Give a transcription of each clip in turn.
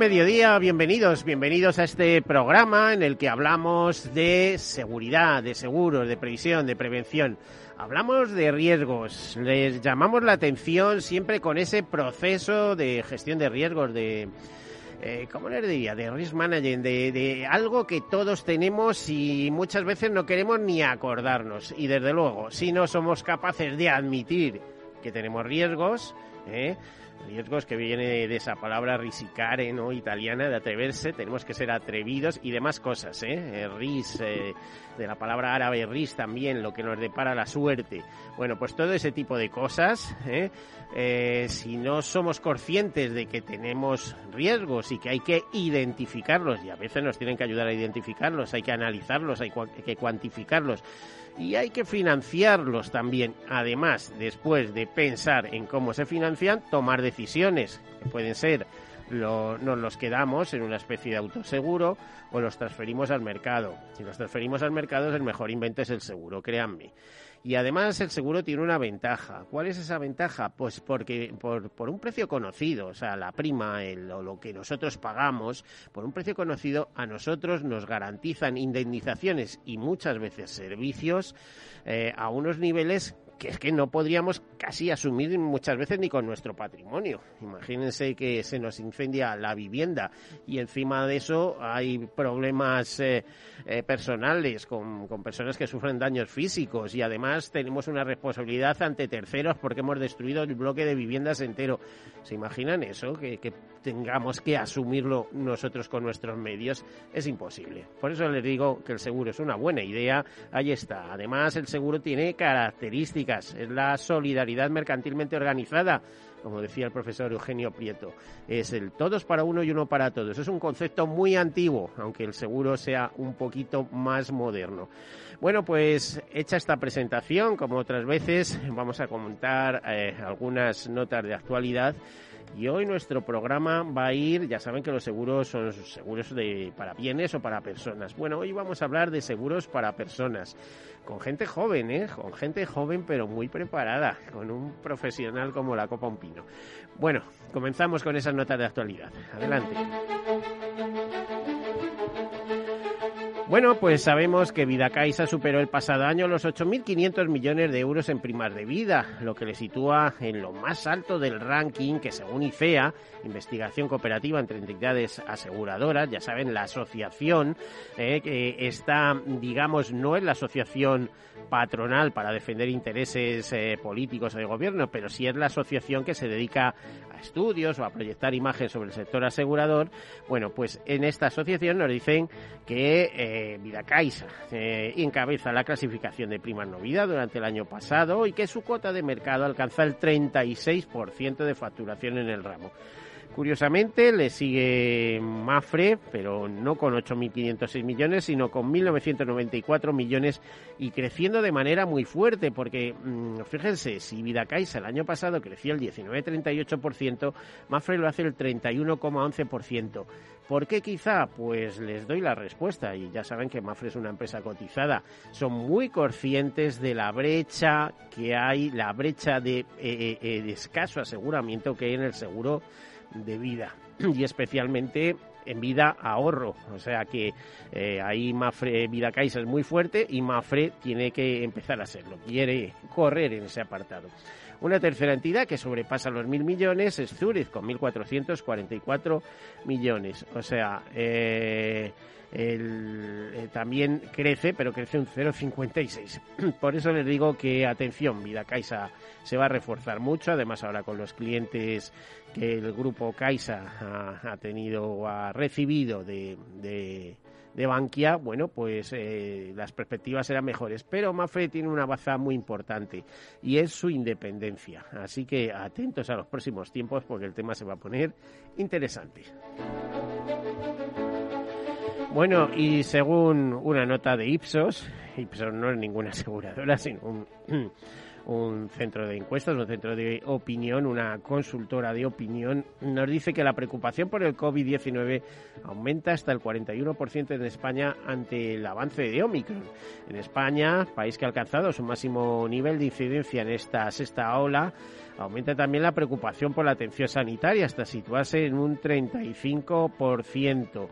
Mediodía, bienvenidos, bienvenidos a este programa en el que hablamos de seguridad, de seguros, de previsión, de prevención. Hablamos de riesgos, les llamamos la atención siempre con ese proceso de gestión de riesgos, de, eh, ¿cómo les diría? De risk management, de, de, algo que todos tenemos y muchas veces no queremos ni acordarnos. Y desde luego, si no somos capaces de admitir que tenemos riesgos, ¿eh? riesgos que viene de esa palabra risicare, ¿no? Italiana, de atreverse, tenemos que ser atrevidos y demás cosas, ¿eh? eh ris, eh, de la palabra árabe ris también, lo que nos depara la suerte. Bueno, pues todo ese tipo de cosas, ¿eh? Eh, si no somos conscientes de que tenemos riesgos y que hay que identificarlos, y a veces nos tienen que ayudar a identificarlos, hay que analizarlos, hay que cuantificarlos, y hay que financiarlos también. Además, después de pensar en cómo se financian, tomar decisiones que pueden ser lo, nos los quedamos en una especie de autoseguro o los transferimos al mercado. Si los transferimos al mercado, el mejor invento es el seguro, créanme. Y además el seguro tiene una ventaja. ¿Cuál es esa ventaja? Pues porque por, por un precio conocido, o sea, la prima el, o lo que nosotros pagamos, por un precio conocido, a nosotros nos garantizan indemnizaciones y muchas veces servicios eh, a unos niveles que es que no podríamos casi asumir muchas veces ni con nuestro patrimonio. Imagínense que se nos incendia la vivienda y encima de eso hay problemas eh, eh, personales con, con, personas que sufren daños físicos y además tenemos una responsabilidad ante terceros porque hemos destruido el bloque de viviendas entero. ¿Se imaginan eso? Que tengamos que asumirlo nosotros con nuestros medios es imposible. Por eso les digo que el seguro es una buena idea. Ahí está. Además, el seguro tiene características. Es la solidaridad mercantilmente organizada como decía el profesor Eugenio Prieto, es el todos para uno y uno para todos. Es un concepto muy antiguo, aunque el seguro sea un poquito más moderno. Bueno, pues hecha esta presentación, como otras veces, vamos a comentar eh, algunas notas de actualidad y hoy nuestro programa va a ir, ya saben que los seguros son seguros de, para bienes o para personas. Bueno, hoy vamos a hablar de seguros para personas, con gente joven, ¿eh? Con gente joven pero muy preparada, con un profesional como la Copa Un Pino. Bueno, comenzamos con esas notas de actualidad. Adelante. Bueno, pues sabemos que Vidacaixa superó el pasado año los 8.500 millones de euros en primas de vida, lo que le sitúa en lo más alto del ranking que según IFEA, Investigación Cooperativa entre Entidades Aseguradoras, ya saben, la asociación eh, que está, digamos, no es la asociación patronal para defender intereses eh, políticos o de gobierno, pero sí es la asociación que se dedica estudios o a proyectar imágenes sobre el sector asegurador. Bueno, pues en esta asociación nos dicen que eh, Vidacaixa eh, encabeza la clasificación de primas no vida durante el año pasado y que su cuota de mercado alcanza el 36% de facturación en el ramo. Curiosamente le sigue Mafre, pero no con 8.506 millones, sino con 1.994 millones y creciendo de manera muy fuerte, porque mmm, fíjense, si Vidacaixa el año pasado creció el 19,38%, Mafre lo hace el 31,11%. ¿Por qué quizá? Pues les doy la respuesta y ya saben que Mafre es una empresa cotizada. Son muy conscientes de la brecha que hay, la brecha de, eh, eh, de escaso aseguramiento que hay en el seguro de vida y especialmente en vida ahorro. O sea que eh, ahí Mafre Vida Caixa es muy fuerte y Mafre tiene que empezar a serlo. Quiere correr en ese apartado. Una tercera entidad que sobrepasa los mil millones es Zurich, con 1.444 millones. O sea, eh, eh, también crece, pero crece un 0,56. Por eso les digo que, atención, Vida Caixa se va a reforzar mucho, además ahora con los clientes que el grupo Caixa ha, tenido o ha recibido de, de, Bankia, bueno, pues eh, las perspectivas serán mejores. Pero Mafre tiene una baza muy importante y es su independencia. Así que atentos a los próximos tiempos porque el tema se va a poner interesante. Bueno, y según una nota de Ipsos, Ipsos no es ninguna aseguradora, sino un, centro de encuestas, un centro de opinión, una consultora de opinión, nos dice que la preocupación por el COVID-19 aumenta hasta el 41% en España ante el avance de Omicron. En España, país que ha alcanzado su máximo nivel de incidencia en esta sexta ola, aumenta también la preocupación por la atención sanitaria hasta situarse en un 35%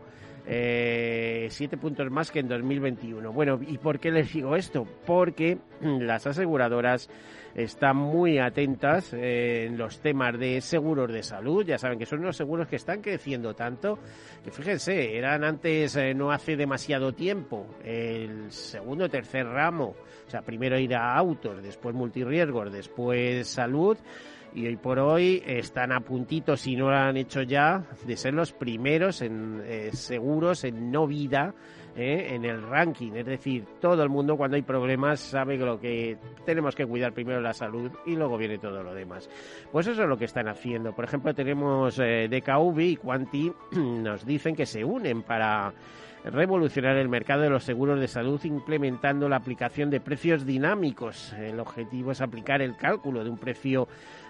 eh, siete puntos más que en 2021. Bueno, ¿y por qué les digo esto? Porque las aseguradoras están muy atentas eh, en los temas de seguros de salud. Ya saben que son unos seguros que están creciendo tanto que fíjense, eran antes, eh, no hace demasiado tiempo, el segundo o tercer ramo. O sea, primero ir a autos, después multirriesgos, después salud y hoy por hoy están a puntito, si no lo han hecho ya, de ser los primeros en eh, seguros en no vida eh, en el ranking. Es decir, todo el mundo cuando hay problemas sabe que lo que tenemos que cuidar primero la salud y luego viene todo lo demás. Pues eso es lo que están haciendo. Por ejemplo, tenemos eh, DKV y Quanti nos dicen que se unen para revolucionar el mercado de los seguros de salud implementando la aplicación de precios dinámicos. El objetivo es aplicar el cálculo de un precio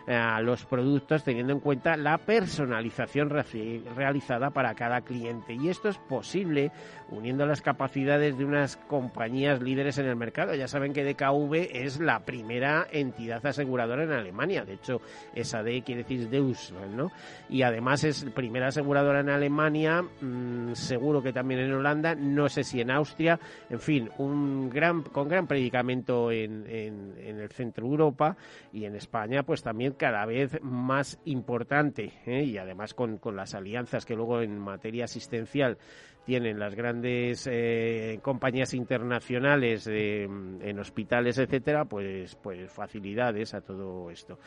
a los productos teniendo en cuenta la personalización realizada para cada cliente. Y esto es posible uniendo las capacidades de unas compañías líderes en el mercado. Ya saben que DKV es la primera entidad aseguradora en Alemania. De hecho, esa D quiere decir Deutschland, ¿no? Y además es primera aseguradora en Alemania, mm, seguro que también en Holanda, no sé si en Austria, en fin, un gran, con gran predicamento en, en, en el centro Europa y en España, pues también cada vez más importante ¿eh? y además con, con las alianzas que luego en materia asistencial tienen las grandes eh, compañías internacionales en hospitales, etcétera, pues, pues facilidades a todo esto.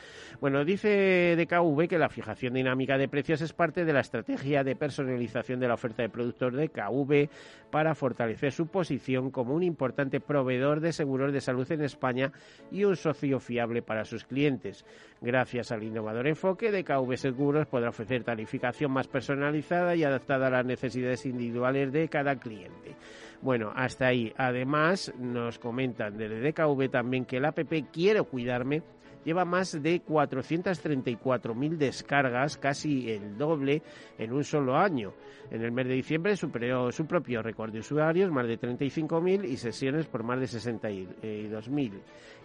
Bueno, dice DKV que la fijación dinámica de precios es parte de la estrategia de personalización de la oferta de productos de KV para fortalecer su posición como un importante proveedor de seguros de salud en España y un socio fiable para sus clientes. Gracias al innovador enfoque, DKV Seguros podrá ofrecer tarificación más personalizada y adaptada a las necesidades individuales de cada cliente. Bueno, hasta ahí. Además, nos comentan desde DKV también que el APP Quiero Cuidarme lleva más de 434.000 descargas, casi el doble en un solo año. En el mes de diciembre superó su propio récord de usuarios, más de 35.000, y sesiones por más de 62.000.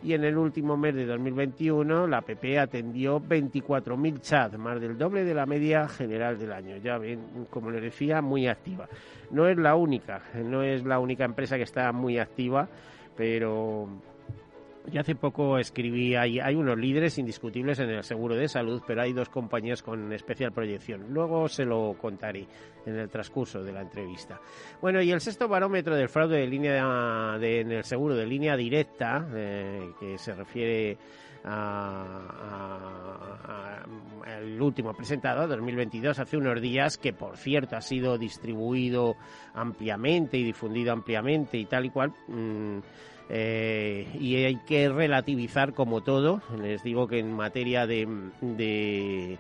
Y en el último mes de 2021, la app atendió 24.000 chats, más del doble de la media general del año. Ya ven, como les decía, muy activa. No es la única, no es la única empresa que está muy activa, pero yo hace poco escribí, hay, hay unos líderes indiscutibles en el seguro de salud, pero hay dos compañías con especial proyección. Luego se lo contaré en el transcurso de la entrevista. Bueno, y el sexto barómetro del fraude de línea de, en el seguro de línea directa, eh, que se refiere al último presentado, 2022, hace unos días, que por cierto ha sido distribuido ampliamente y difundido ampliamente y tal y cual. Mm, eh, y hay que relativizar como todo. Les digo que en materia de, de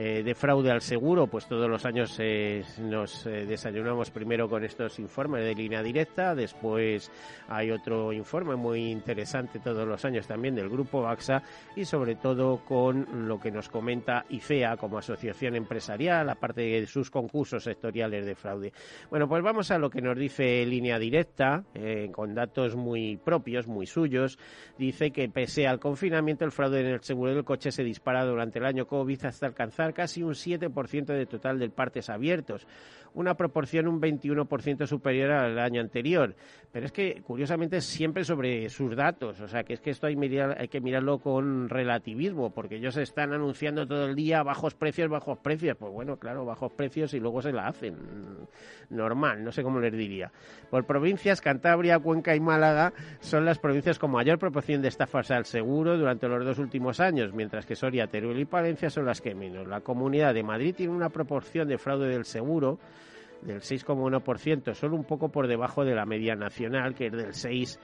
eh, de fraude al seguro, pues todos los años eh, nos eh, desayunamos primero con estos informes de línea directa, después hay otro informe muy interesante todos los años también del grupo AXA y sobre todo con lo que nos comenta IFEA como asociación empresarial, aparte de sus concursos sectoriales de fraude. Bueno, pues vamos a lo que nos dice línea directa, con datos muy propios, muy suyos. Dice que pese al confinamiento, el fraude en el seguro del coche se dispara durante el año COVID hasta alcanzar casi un 7% de total del partes abiertos, una proporción un 21% superior al año anterior. Pero es que, curiosamente, siempre sobre sus datos. O sea, que es que esto hay, hay que mirarlo con relativismo, porque ellos están anunciando todo el día bajos precios, bajos precios. Pues bueno, claro, bajos precios y luego se la hacen. Normal, no sé cómo les diría. Por provincias, Cantabria, Cuenca y Málaga son las provincias con mayor proporción de estafas al seguro durante los dos últimos años, mientras que Soria, Teruel y Palencia son las que menos. La Comunidad de Madrid tiene una proporción de fraude del seguro del 6,1%, solo un poco por debajo de la media nacional, que es del 6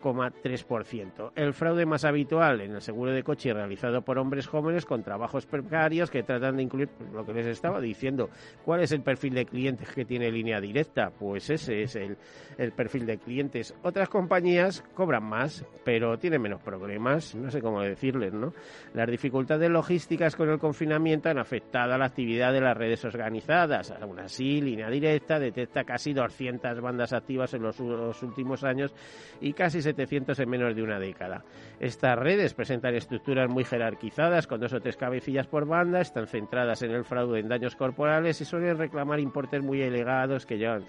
3%. El fraude más habitual en el seguro de coche realizado por hombres jóvenes con trabajos precarios que tratan de incluir pues, lo que les estaba diciendo. ¿Cuál es el perfil de clientes que tiene línea directa? Pues ese es el, el perfil de clientes. Otras compañías cobran más, pero tienen menos problemas. No sé cómo decirles, ¿no? Las dificultades logísticas con el confinamiento han afectado a la actividad de las redes organizadas. Aún así, línea directa detecta casi 200 bandas activas en los, los últimos años y casi 700 en menos de una década. Estas redes presentan estructuras muy jerarquizadas, con dos o tres cabecillas por banda, están centradas en el fraude en daños corporales y suelen reclamar importes muy elevados que llevan.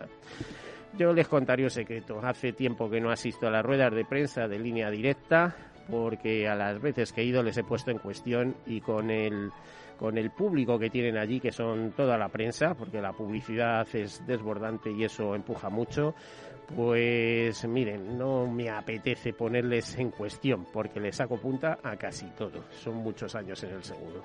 Yo les contaré un secreto. Hace tiempo que no asisto a las ruedas de prensa de línea directa, porque a las veces que he ido les he puesto en cuestión y con el con el público que tienen allí, que son toda la prensa, porque la publicidad es desbordante y eso empuja mucho, pues miren, no me apetece ponerles en cuestión porque les saco punta a casi todo. Son muchos años en el seguro.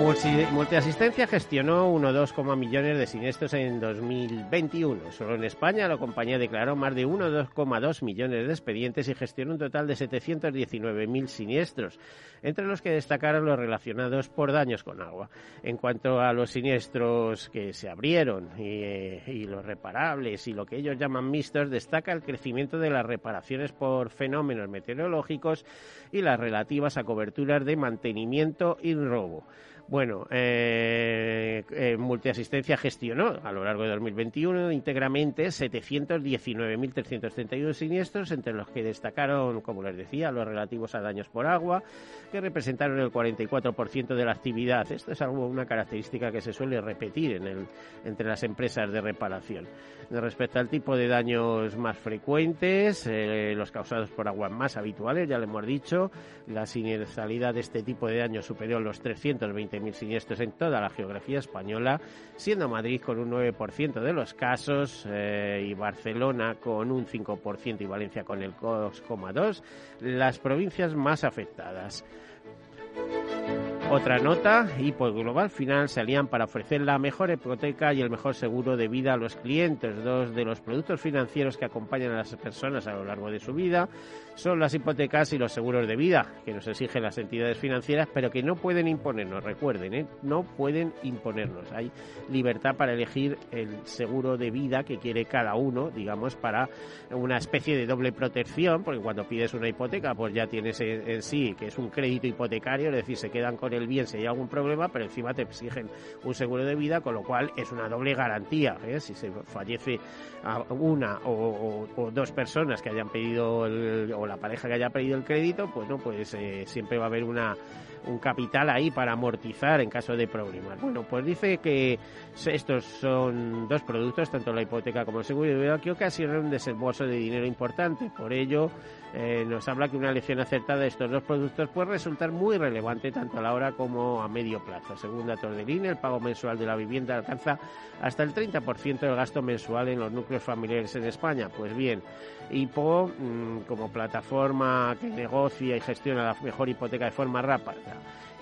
Multiasistencia gestionó 1,2 millones de siniestros en 2021. Solo en España la compañía declaró más de 1,2 millones de expedientes y gestionó un total de 719.000 siniestros, entre los que destacaron los relacionados por daños con agua. En cuanto a los siniestros que se abrieron y, eh, y los reparables y lo que ellos llaman mixtos, destaca el crecimiento de las reparaciones por fenómenos meteorológicos y las relativas a coberturas de mantenimiento y robo. Bueno, eh, eh, Multiasistencia gestionó a lo largo de 2021 íntegramente 719.331 siniestros, entre los que destacaron, como les decía, los relativos a daños por agua, que representaron el 44% de la actividad. Esto es algo, una característica que se suele repetir entre las empresas de reparación. Respecto al tipo de daños más frecuentes, eh, los causados por agua más habituales, ya lo hemos dicho, la siniestralidad de este tipo de daños superior a los 320 mil siniestros en toda la geografía española, siendo Madrid con un 9% de los casos eh, y Barcelona con un 5% y Valencia con el 2,2%, las provincias más afectadas. Otra nota, por Global Final se alían para ofrecer la mejor hipoteca y el mejor seguro de vida a los clientes. Dos de los productos financieros que acompañan a las personas a lo largo de su vida son las hipotecas y los seguros de vida, que nos exigen las entidades financieras, pero que no pueden imponernos, recuerden, ¿eh? no pueden imponernos. Hay libertad para elegir el seguro de vida que quiere cada uno, digamos, para una especie de doble protección, porque cuando pides una hipoteca, pues ya tienes en, en sí que es un crédito hipotecario, es decir, se quedan con el el bien si hay algún problema, pero encima te exigen un seguro de vida, con lo cual es una doble garantía. ¿eh? Si se fallece una o, dos personas que hayan pedido, o la pareja que haya pedido el crédito, pues no, pues eh, siempre va a haber una un capital ahí para amortizar en caso de problemas. Bueno, pues dice que estos son dos productos, tanto la hipoteca como el seguro de vida, que ocasionan un desembolso de dinero importante. Por ello, eh, nos habla que una elección acertada de estos dos productos puede resultar muy relevante tanto a la hora como a medio plazo. Según datos del INE, el pago mensual de la vivienda alcanza hasta el 30% del gasto mensual en los núcleos familiares en España. Pues bien, IPO, mm, como plataforma que negocia y gestiona la mejor hipoteca de forma rápida,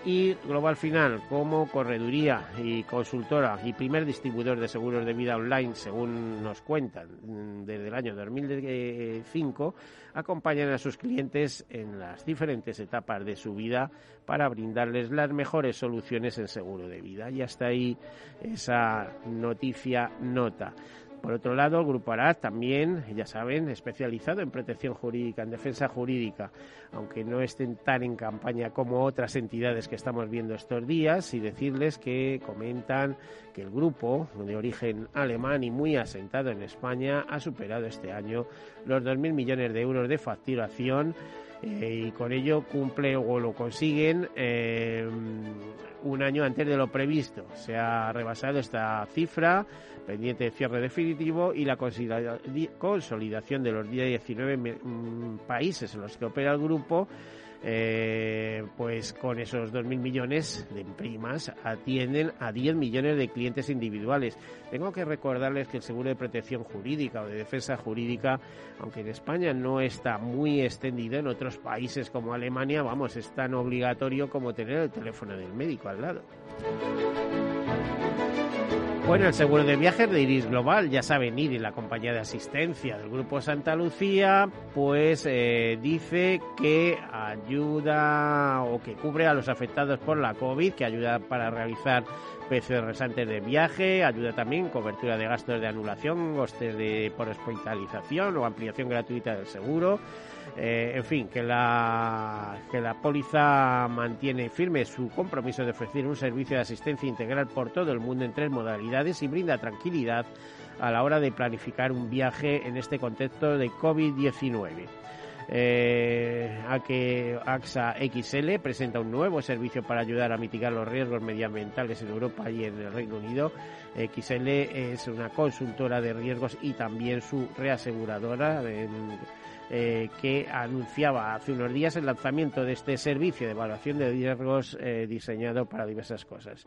y Global Final como correduría y consultora y primer distribuidor de seguros de vida online, según nos cuentan mm, desde el año 2005, acompañan a sus clientes en las diferentes etapas de su vida para brindarles las mejores soluciones en seguro de vida. Y hasta ahí esa noticia nota. Por otro lado, el Grupo Arad también, ya saben, especializado en protección jurídica, en defensa jurídica, aunque no estén tan en campaña como otras entidades que estamos viendo estos días, y decirles que comentan que el grupo, de origen alemán y muy asentado en España, ha superado este año los 2.000 millones de euros de facturación y con ello cumple o lo consiguen un año antes de lo previsto. Se ha rebasado esta cifra pendiente de cierre definitivo y la consolidación de los 19 mm, países en los que opera el grupo eh, pues con esos 2.000 millones de primas atienden a 10 millones de clientes individuales. Tengo que recordarles que el seguro de protección jurídica o de defensa jurídica, aunque en España no está muy extendido, en otros países como Alemania, vamos, es tan obligatorio como tener el teléfono del médico al lado. Bueno, el seguro de viajes de Iris Global, ya saben, y la compañía de asistencia del Grupo Santa Lucía, pues eh, dice que ayuda o que cubre a los afectados por la COVID, que ayuda para realizar PCRs antes de viaje, ayuda también cobertura de gastos de anulación, costes de por hospitalización o ampliación gratuita del seguro. Eh, en fin, que la, que la póliza mantiene firme su compromiso de ofrecer un servicio de asistencia integral por todo el mundo en tres modalidades y brinda tranquilidad a la hora de planificar un viaje en este contexto de COVID-19. Eh, a que AXA XL presenta un nuevo servicio para ayudar a mitigar los riesgos medioambientales en Europa y en el Reino Unido. XL es una consultora de riesgos y también su reaseguradora. Eh, que anunciaba hace unos días el lanzamiento de este servicio de evaluación de riesgos eh, diseñado para diversas cosas.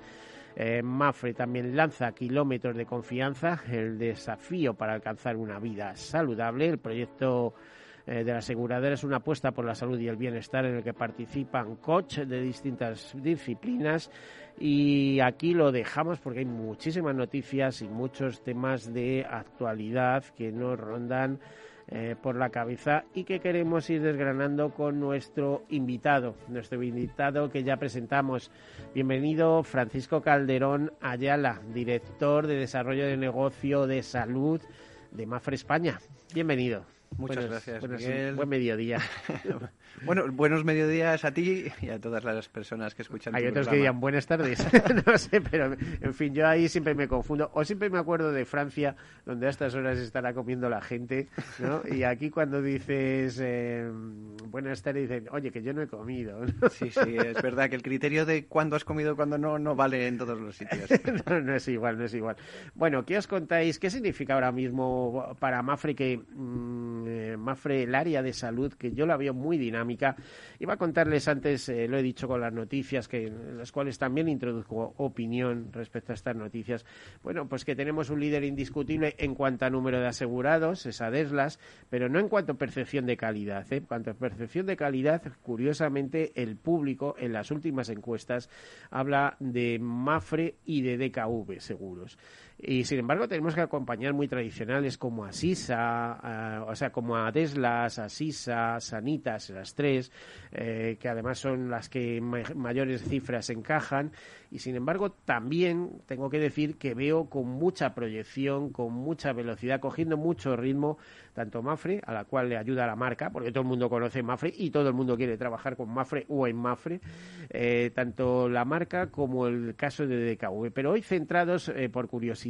Eh, Mafre también lanza Kilómetros de Confianza, el desafío para alcanzar una vida saludable. El proyecto de la aseguradora es una apuesta por la salud y el bienestar en el que participan coach de distintas disciplinas y aquí lo dejamos porque hay muchísimas noticias y muchos temas de actualidad que nos rondan eh, por la cabeza y que queremos ir desgranando con nuestro invitado, nuestro invitado que ya presentamos. Bienvenido Francisco Calderón Ayala, director de Desarrollo de Negocio de Salud de Mafre España. Bienvenido. Muchas gracias, Buen mediodía. bueno, buenos mediodías a ti y a todas las personas que escuchan. Hay otros que dirían buenas tardes. no sé, pero en fin, yo ahí siempre me confundo. O siempre me acuerdo de Francia, donde a estas horas estará comiendo la gente, ¿no? Y aquí cuando dices eh, buenas tardes, dicen, oye, que yo no he comido. sí, sí, es verdad que el criterio de cuándo has comido y cuándo no, no vale en todos los sitios. no, es igual, no es igual. Bueno, ¿qué os contáis? ¿Qué significa ahora mismo para Mafre que... Mm, eh, Mafre, el área de salud, que yo la veo muy dinámica. Iba a contarles antes, eh, lo he dicho con las noticias, que las cuales también introduzco opinión respecto a estas noticias. Bueno, pues que tenemos un líder indiscutible en cuanto a número de asegurados, es Adeslas, pero no en cuanto a percepción de calidad. ¿eh? En cuanto a percepción de calidad, curiosamente, el público en las últimas encuestas habla de Mafre y de DKV seguros. Y sin embargo tenemos que acompañar muy tradicionales como Asisa, eh, o sea, como Adeslas, Asisa, Sanitas, las tres, eh, que además son las que mayores cifras encajan. Y sin embargo también tengo que decir que veo con mucha proyección, con mucha velocidad, cogiendo mucho ritmo, tanto Mafre, a la cual le ayuda la marca, porque todo el mundo conoce Mafre y todo el mundo quiere trabajar con Mafre o en Mafre, eh, tanto la marca como el caso de DKV. Pero hoy centrados, por curiosidad,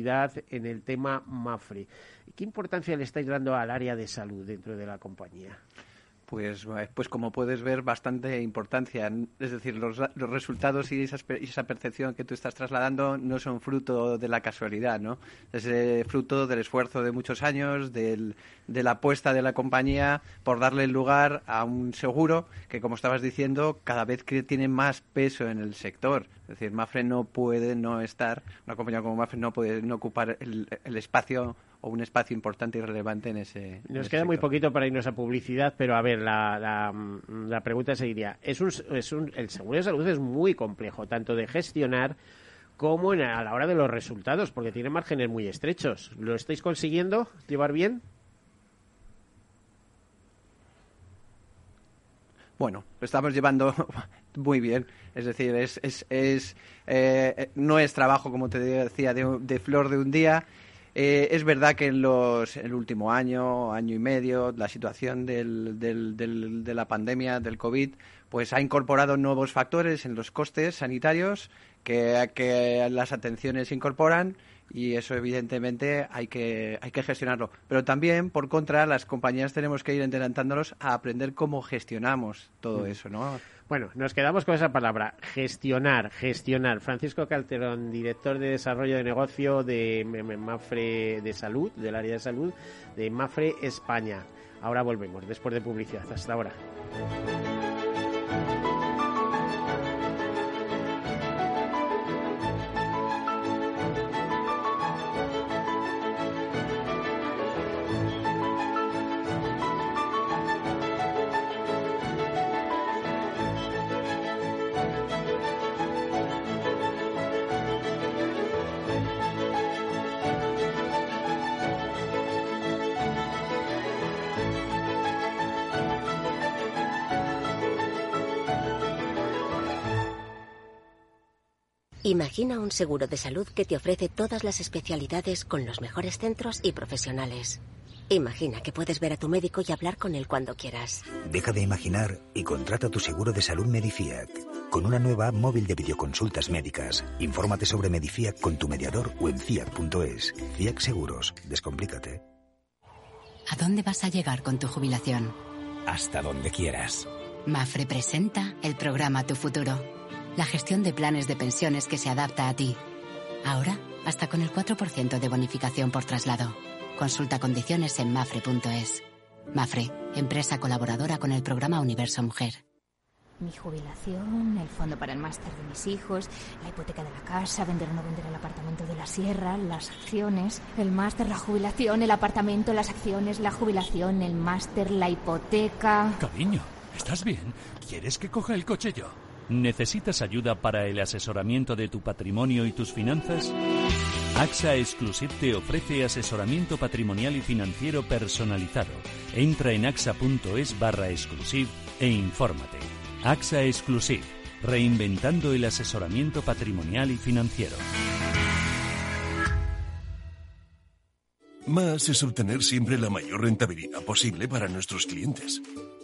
en el tema MAFRE. ¿Qué importancia le estáis dando al área de salud dentro de la compañía? Pues, pues como puedes ver, bastante importancia. Es decir, los, resultados y esa, percepción que tú estás trasladando no son fruto de la casualidad, ¿no? Es eh, fruto del esfuerzo de muchos años, de la apuesta de la compañía por darle lugar a un seguro que, como estabas diciendo, cada vez tiene más peso en el sector. Es decir, Mafre no puede no estar, una compañía como Mafre no puede no ocupar el, espacio o un espacio importante y relevante en ese. Nos queda muy poquito para irnos a publicidad, pero a ver, la, la, pregunta seguiría. Es un, es un, el seguro de salud es muy complejo, tanto de gestionar como en, a la hora de los resultados, porque tiene márgenes muy estrechos. ¿Lo estáis consiguiendo llevar bien? Bueno, lo estamos llevando muy bien. Es decir, es, es, es eh, no es trabajo, como te decía, de, flor de un día. Eh, es verdad que en, los, el último año, año y medio, la situación del, del, de la pandemia, del COVID, pues ha incorporado nuevos factores en los costes sanitarios que, que las atenciones incorporan y eso evidentemente hay que, hay que gestionarlo. Pero también, por contra, las compañías tenemos que ir adelantándonos a aprender cómo gestionamos todo mm. eso, ¿no? Bueno, nos quedamos con esa palabra, gestionar, gestionar. Francisco Calterón, director de desarrollo de negocio de Mafre de Salud, del área de salud, de Mafre España. Ahora volvemos, después de publicidad. Hasta ahora. Imagina un seguro de salud que te ofrece todas las especialidades con los mejores centros y profesionales. Imagina que puedes ver a tu médico y hablar con él cuando quieras. Deja de imaginar y contrata tu seguro de salud Medifiac. Con una nueva app móvil de videoconsultas médicas. Infórmate sobre Medifiac con tu mediador o en fiat.es. Fiat Seguros. Descomplícate. ¿A dónde vas a llegar con tu jubilación? Hasta donde quieras. Mafre presenta el programa Tu Futuro la gestión de planes de pensiones que se adapta a ti. Ahora, hasta con el 4% de bonificación por traslado. Consulta condiciones en mafre.es. Mafre, empresa colaboradora con el programa Universo Mujer. Mi jubilación, el fondo para el máster de mis hijos, la hipoteca de la casa, vender o no vender el apartamento de la sierra, las acciones, el máster, la jubilación, el apartamento, las acciones, la jubilación, el máster, la hipoteca. Cariño, ¿estás bien? ¿Quieres que coja el coche yo? ¿Necesitas ayuda para el asesoramiento de tu patrimonio y tus finanzas? AXA Exclusive te ofrece asesoramiento patrimonial y financiero personalizado. Entra en axa.es barra exclusive e infórmate. AXA Exclusive, reinventando el asesoramiento patrimonial y financiero. Más es obtener siempre la mayor rentabilidad posible para nuestros clientes.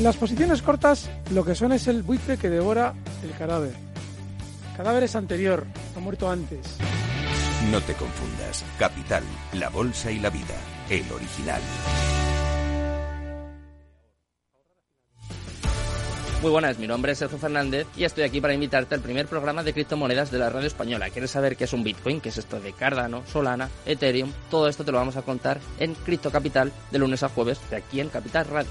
Las posiciones cortas lo que son es el buitre que devora el cadáver. El cadáver es anterior, ha muerto antes. No te confundas. Capital, la bolsa y la vida. El original. Muy buenas, mi nombre es Sergio Fernández y estoy aquí para invitarte al primer programa de criptomonedas de la radio española. ¿Quieres saber qué es un Bitcoin? ¿Qué es esto de Cardano, Solana, Ethereum? Todo esto te lo vamos a contar en Cripto Capital de lunes a jueves de aquí en Capital Radio.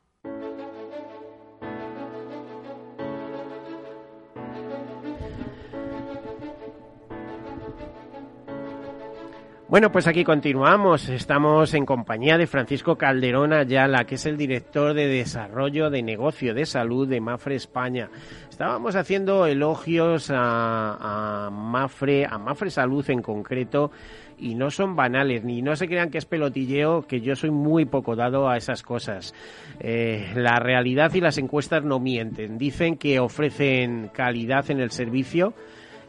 Bueno, pues aquí continuamos. Estamos en compañía de Francisco Calderón Ayala, que es el director de Desarrollo de Negocio de Salud de Mafre España. Estábamos haciendo elogios a, a Mafre, a Mafre Salud en concreto, y no son banales, ni no se crean que es pelotilleo, que yo soy muy poco dado a esas cosas. Eh, la realidad y las encuestas no mienten. Dicen que ofrecen calidad en el servicio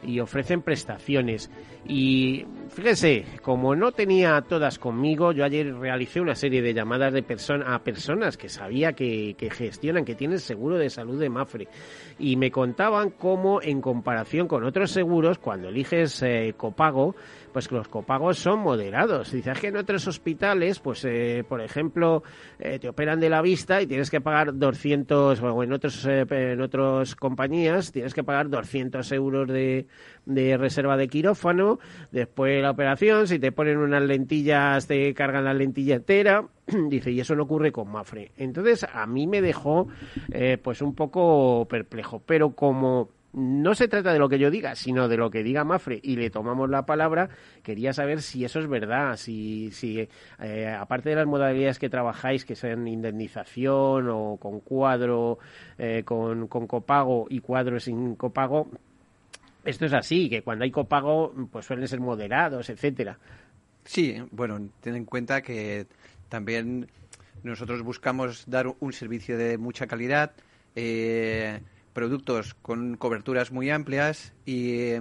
y ofrecen prestaciones. Y fíjense, como no tenía todas conmigo, yo ayer realicé una serie de llamadas de persona, a personas que sabía que, que gestionan, que tienen seguro de salud de Mafre. Y me contaban cómo, en comparación con otros seguros, cuando eliges eh, copago, pues que los copagos son moderados. Dices que en otros hospitales, pues eh, por ejemplo, eh, te operan de la vista y tienes que pagar 200, o en otros eh, en otras compañías tienes que pagar 200 euros de, de reserva de quirófano, después de la operación, si te ponen unas lentillas, te cargan la lentilla entera, dice, y eso no ocurre con Mafre. Entonces, a mí me dejó, eh, pues, un poco perplejo, pero como no se trata de lo que yo diga, sino de lo que diga Mafre y le tomamos la palabra, quería saber si eso es verdad, si, si eh, aparte de las modalidades que trabajáis, que sean indemnización o con cuadro, eh, con, con copago y cuadro sin copago, esto es así, que cuando hay copago, pues suelen ser moderados, etcétera. Sí, bueno, ten en cuenta que también nosotros buscamos dar un servicio de mucha calidad, eh, productos con coberturas muy amplias y,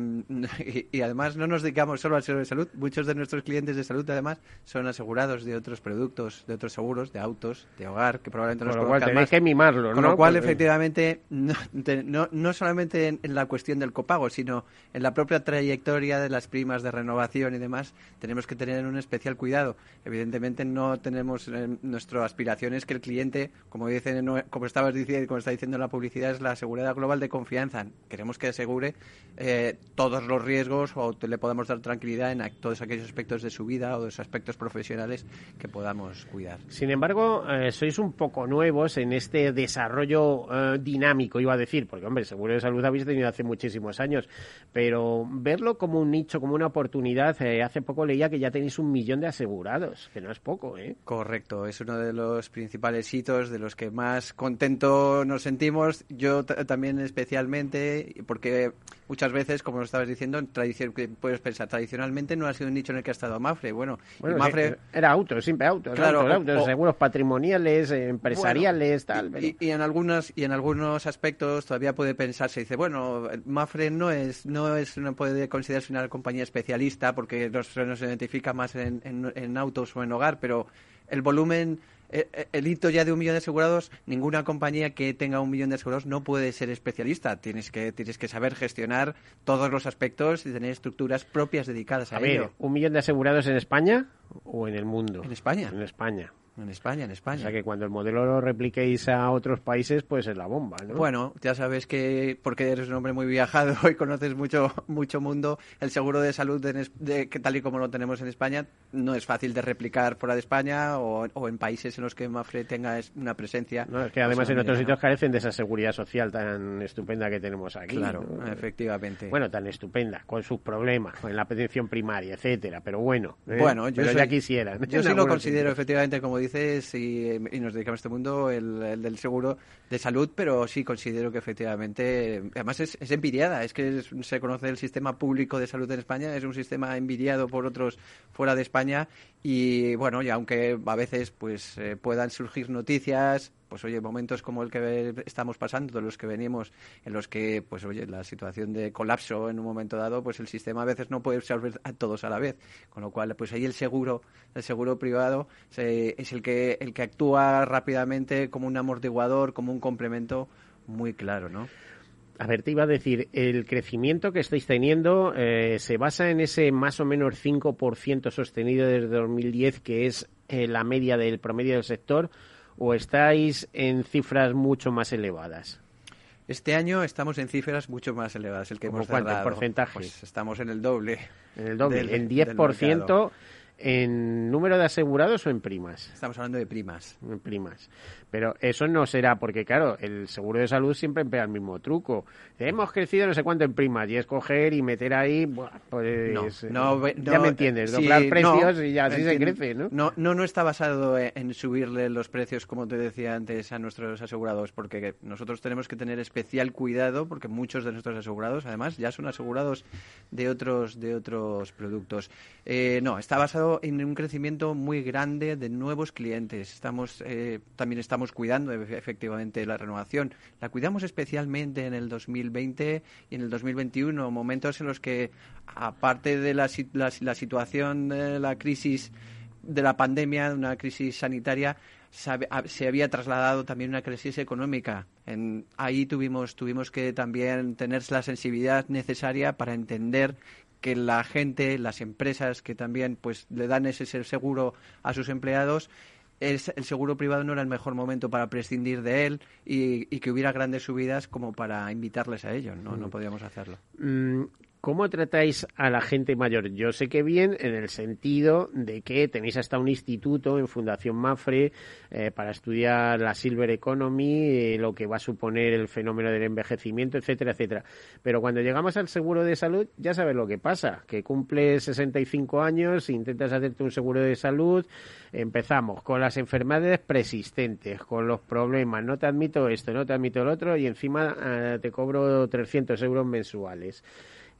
y, además no nos dedicamos solo al sector de salud. Muchos de nuestros clientes de salud además son asegurados de otros productos, de otros seguros, de autos, de hogar, que probablemente Con nos lo cual tenéis más. que mimarlo, Con ¿no? lo cual, Porque- efectivamente, no, te- no, no solamente en, en la cuestión del copago, sino en la propia trayectoria de las primas de renovación y demás, tenemos que tener un especial cuidado. Evidentemente, no tenemos eh, nuestra aspiración es que el cliente, como dicen, como estabas diciendo, como está diciendo en la publicidad, es la seguridad global de confianza. Queremos que asegure eh, todos los riesgos o te- le podamos dar tranquilidad en todos aquellos aspectos de su vida o de sus aspectos profesionales que podamos cuidar. Sin embargo, eh, sois un poco nuevos en este desarrollo eh, dinámico, iba a decir, porque, hombre, seguro de salud habéis tenido hace muchísimos años, pero verlo como un nicho, como una oportunidad, eh, hace poco leía que ya tenéis un millón de asegurados, que no es poco, ¿eh? Correcto, es uno de los principales hitos de los que más contento nos sentimos. Yo también especialmente, porque muchas veces, como lo estabas diciendo, en tradición, que puedes pensar, tradicionalmente no ha sido un nicho en el que ha estado Mafre. Bueno, Bueno, Mafre... sí, era autos, siempre autos, Claro, autos, autos, o- seguros patrimoniales, eh, empresariales, Bueno, tal. y- pero- Y, y en algunos y en algunos aspectos todavía puede pensarse, dice, bueno, Mafre no es no es no puede considerarse una compañía especialista porque nos, nos identifica más en, en- en autos o en hogar, pero el volumen eh, eh, el hito ya de un millón de asegurados, ninguna compañía que tenga un millón de asegurados no puede ser especialista. Tienes que, tienes que saber gestionar todos los aspectos y tener estructuras propias dedicadas a, A ver, ello. ¿un millón de asegurados en España o en el mundo? En España. En España. En España, en España. O sea que cuando el modelo lo repliquéis a otros países, pues es la bomba, ¿no? Bueno, ya sabes que porque eres un hombre muy viajado y conoces mucho mucho mundo, el seguro de salud de, de- que tal y como lo tenemos en España no es fácil de replicar fuera de España o, o en países en los que Mafre tenga una presencia. No, es que además en otros sitios carecen de esa seguridad social tan estupenda que tenemos aquí. Claro, ¿no? efectivamente. Bueno, tan estupenda, con sus problemas, con la atención primaria, etcétera, pero bueno. ¿eh? Bueno, yo Pero soy- ya quisieran. Yo sí lo considero, efectivamente, como y, nos dedicamos a este mundo, el, el del seguro de salud, pero sí considero que efectivamente, además es, es envidiada, es que es- se conoce el sistema público de salud en España, es un sistema envidiado por otros fuera de España y bueno, y aunque a veces pues eh, puedan surgir noticias pues oye, momentos como el que estamos pasando, de los que venimos, en los que, pues oye, la situación de colapso en un momento dado, pues el sistema a veces no puede absorber a todos a la vez. Con lo cual, pues ahí el seguro, el seguro privado es el que, el que actúa rápidamente como un amortiguador, como un complemento muy claro, ¿no? A ver, te iba a decir, el crecimiento que estáis teniendo eh, se basa en ese más o menos 5% sostenido desde 2010, que es eh, la media del promedio del sector, o estáis en cifras mucho más elevadas? Este año estamos en cifras mucho más elevadas. El que hemos cuánto porcentaje? Pues estamos en el doble. En el doble, en 10% en número de asegurados o en primas. Estamos hablando de primas. En primas. Pero eso no será porque, claro, el seguro de salud siempre emplea el mismo truco. Hemos crecido no sé cuánto en primas y escoger y meter ahí, pues no, eh, ya me entiendes, doblar precios y ya así se crece, ¿no? ¿no? No, no está basado en subirle los precios, como te decía antes, a nuestros asegurados, porque nosotros tenemos que tener especial cuidado porque muchos de nuestros asegurados, además, ya son asegurados de otros, de otros productos. Eh, no, está basado en un crecimiento muy grande de nuevos clientes. Estamos, eh, también estamos cuidando efectivamente la renovación. La cuidamos especialmente en el 2020 y en el 2021, momentos en los que, aparte de la, la, situación de la crisis de la pandemia, de una crisis sanitaria, se había trasladado también una crisis económica. En, ahí tuvimos, tuvimos que también tener la sensibilidad necesaria para entender que la gente, las empresas que también pues le dan ese seguro a sus empleados el, seguro privado no era el mejor momento para prescindir de él y, que hubiera grandes subidas como para invitarles a ello, ¿no? No mm. podíamos hacerlo. Mm, ¿Cómo tratáis a la gente mayor? Yo sé que bien en el sentido de que tenéis hasta un instituto en Fundación Mafre eh, para estudiar la Silver Economy, eh, lo que va a suponer el fenómeno del envejecimiento, etcétera, etcétera. Pero cuando llegamos al seguro de salud, ya sabes lo que pasa, que cumples 65 años, intentas hacerte un seguro de salud, empezamos con las enfermedades persistentes, con los problemas, no te admito esto, no te admito el otro y encima eh, te cobro 300 euros mensuales.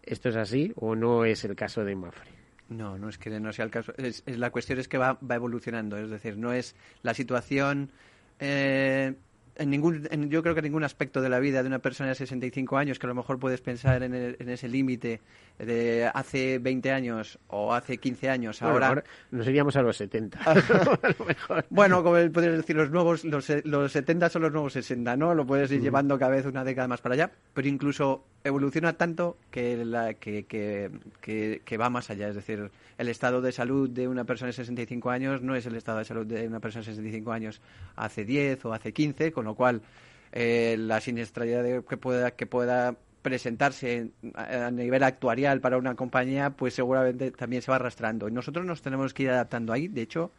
¿Esto es así o no es el caso de Mafre? No, no es que no sea el caso. Es, la cuestión es que va, va, evolucionando. Es decir, no es la situación eh, en ningún, yo creo que en ningún aspecto de la vida de una persona de 65 años, que a lo mejor puedes pensar en, en ese límite de hace 20 años o hace 15 años, ahora... nos iríamos a los 70. bueno, como puedes decir, los nuevos, los, los 70 son los nuevos 60, ¿no? Lo puedes ir llevando cada vez una década más para allá, pero incluso evoluciona tanto que, la, que, que, que, va más allá. Es decir, el estado de salud de una persona de 65 años no es el estado de salud de una persona de 65 años hace 10 o hace 15, con lo cual eh, la siniestralidad que pueda, que pueda presentarse a nivel actuarial para una compañía, pues seguramente también se va arrastrando. Y nosotros nos tenemos que ir adaptando ahí. De hecho,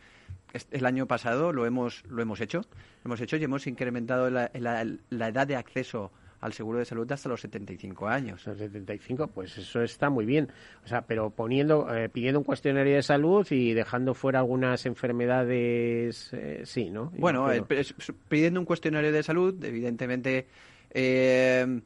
el año pasado lo hemos, lo hemos hecho. Lo hemos hecho y hemos incrementado la edad de acceso al seguro de salud hasta los 75 años. Los 75, pues eso está muy bien. O sea, pero poniendo, eh, pidiendo un cuestionario de salud y dejando fuera algunas enfermedades, eh, sí, ¿no? Bueno, eh, pidiendo un cuestionario de salud, evidentemente. Eh,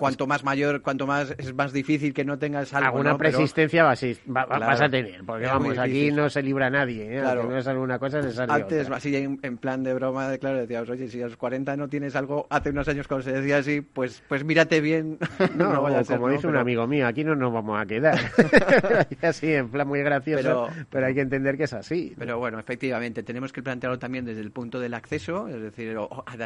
cuanto más mayor, cuanto más es más difícil que no tengas algo. Alguna persistencia vas, a tener, porque vamos, aquí no se libra nadie, ¿eh? Claro. no es alguna cosa, se sale Antes, así en, plan de broma, claro, decíamos, oye, si a los 40 no tienes algo, hace unos años cuando se decía así, pues, pues mírate bien. No, como dice un amigo mío, aquí no nos vamos a quedar. así, en plan muy gracioso, pero, hay que entender que es así. Pero bueno, efectivamente, tenemos que plantearlo también desde el punto del acceso, es decir,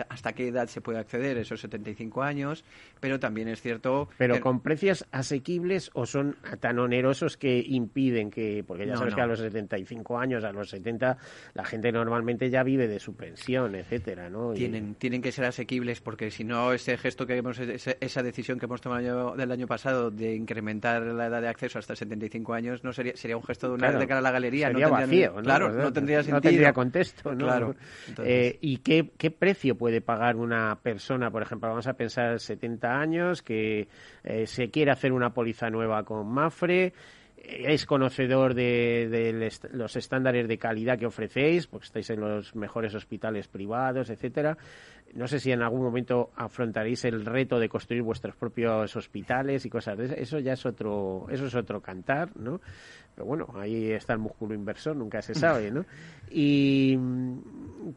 hasta qué edad se puede acceder, esos 75 años, pero también es cierto. Pero con precios asequibles o son tan onerosos que impiden que, porque ya sabes que a los 75 años, a los 70, la gente normalmente ya vive de su pensión, etcétera, ¿no? Tienen, tienen que ser asequibles porque si no ese gesto que hemos, esa decisión que hemos tomado del año pasado de incrementar la edad de acceso hasta 75 años no sería sería un gesto de una de cara a la galería, sería no tendría, vacío, claro, no tendría sentido, no tendría contexto, ¿no? Claro. Eh, ¿Y qué, qué precio puede pagar una persona, por ejemplo, vamos a pensar 70 años que eh, se quiere hacer una póliza nueva con Mafre. es conocedor de, de los estándares de calidad que ofrecéis, porque estáis en los mejores hospitales privados, etcétera. No sé si en algún momento afrontaréis el reto de construir vuestros propios hospitales y cosas de eso. Eso ya es otro, eso es otro cantar, ¿no? Pero bueno, ahí está el músculo inversor, nunca se sabe, ¿no? ¿Y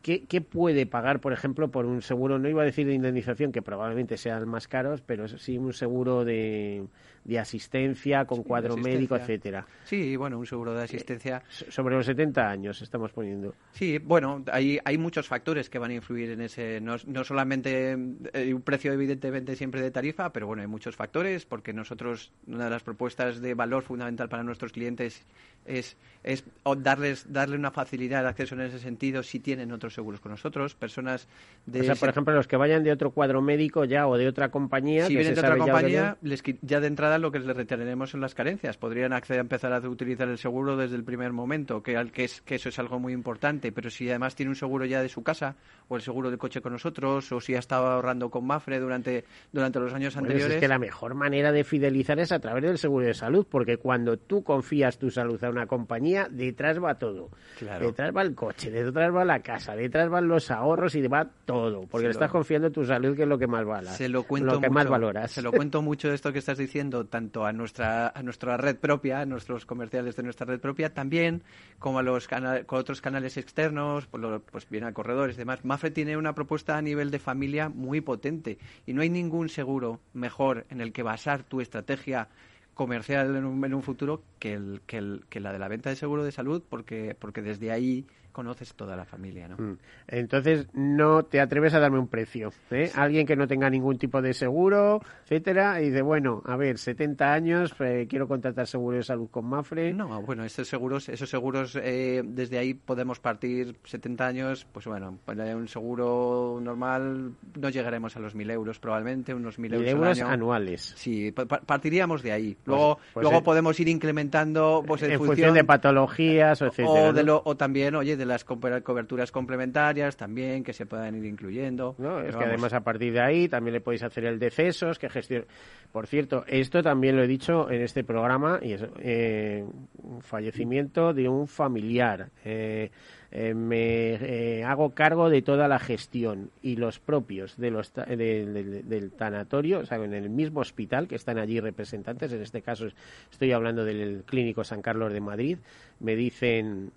qué, qué puede pagar, por ejemplo, por un seguro? No iba a decir de indemnización, que probablemente sean más caros, pero sí un seguro de, de asistencia con cuadro médico, etcétera. Sí, bueno, un seguro de asistencia. Eh, sobre los 70 años estamos poniendo. Sí, bueno, hay, hay muchos factores que van a influir en ese. No, no solamente eh, un precio, evidentemente, siempre de tarifa, pero bueno, hay muchos factores, porque nosotros, una de las propuestas de valor fundamental para nuestros clientes es, es darles darle una facilidad de acceso en ese sentido si tienen otros seguros con nosotros. Personas de. O sea, por ejemplo, los que vayan de otro cuadro médico ya o de otra compañía. Si vienen de otra compañía, les, ya de entrada lo que les reteneremos son las carencias. Podrían acceder empezar a utilizar el seguro desde el primer momento, que, que, es, que eso es algo muy importante. Pero si además tiene un seguro ya de su casa o el seguro de coche con nosotros o si ha estado ahorrando con Mafre durante, durante los años anteriores. Es que la mejor manera de fidelizar es a través del seguro de salud, porque cuando tú confías tu salud a una compañía, detrás va todo. Detrás va el coche, detrás va la casa, detrás van los ahorros y va todo, porque le estás confiando tu salud, que es lo que más vale. Se lo cuento lo que más valoras. Se lo cuento mucho de esto que estás diciendo, tanto a nuestra, a nuestra red propia, a nuestros comerciales de nuestra red propia, también como a los con otros canales externos, pues, pues bien a corredores y demás. Mafre tiene una propuesta a nivel de familia muy potente. Y no hay ningún seguro mejor en el que basar tu estrategia comercial en un, en un futuro que, el, que, la de la venta de seguro de salud porque, porque desde ahí conoces toda la familia, ¿no? Mm. Entonces no te atreves a darme un precio, ¿eh? Alguien que no tenga ningún tipo de seguro, etcétera, y dice, bueno, a ver, 70 años, eh, quiero contratar seguro de salud con Mafre. No, bueno, estos seguros, esos seguros, eh, desde ahí podemos partir 70 años, pues bueno, un seguro normal no llegaremos a los 1.000 euros probablemente, unos 1.000 euros, euros al año. anuales. Sí, partiríamos de ahí. Pues, luego, pues luego podemos ir incrementando pues, en, función, de patologías, etcétera. O, de lo, o también, oye, de las coberturas complementarias también que se puedan ir incluyendo. No, es que además a partir de ahí también le podéis hacer el decesos, que gestión. Por cierto, esto también lo he dicho en este programa y es eh, un fallecimiento de un familiar. Eh, eh, me hago cargo de toda la gestión y los propios de los del tanatorio, o sea, en el mismo hospital que están allí representantes, en este caso estoy hablando del Clínico San Carlos de Madrid, me dicen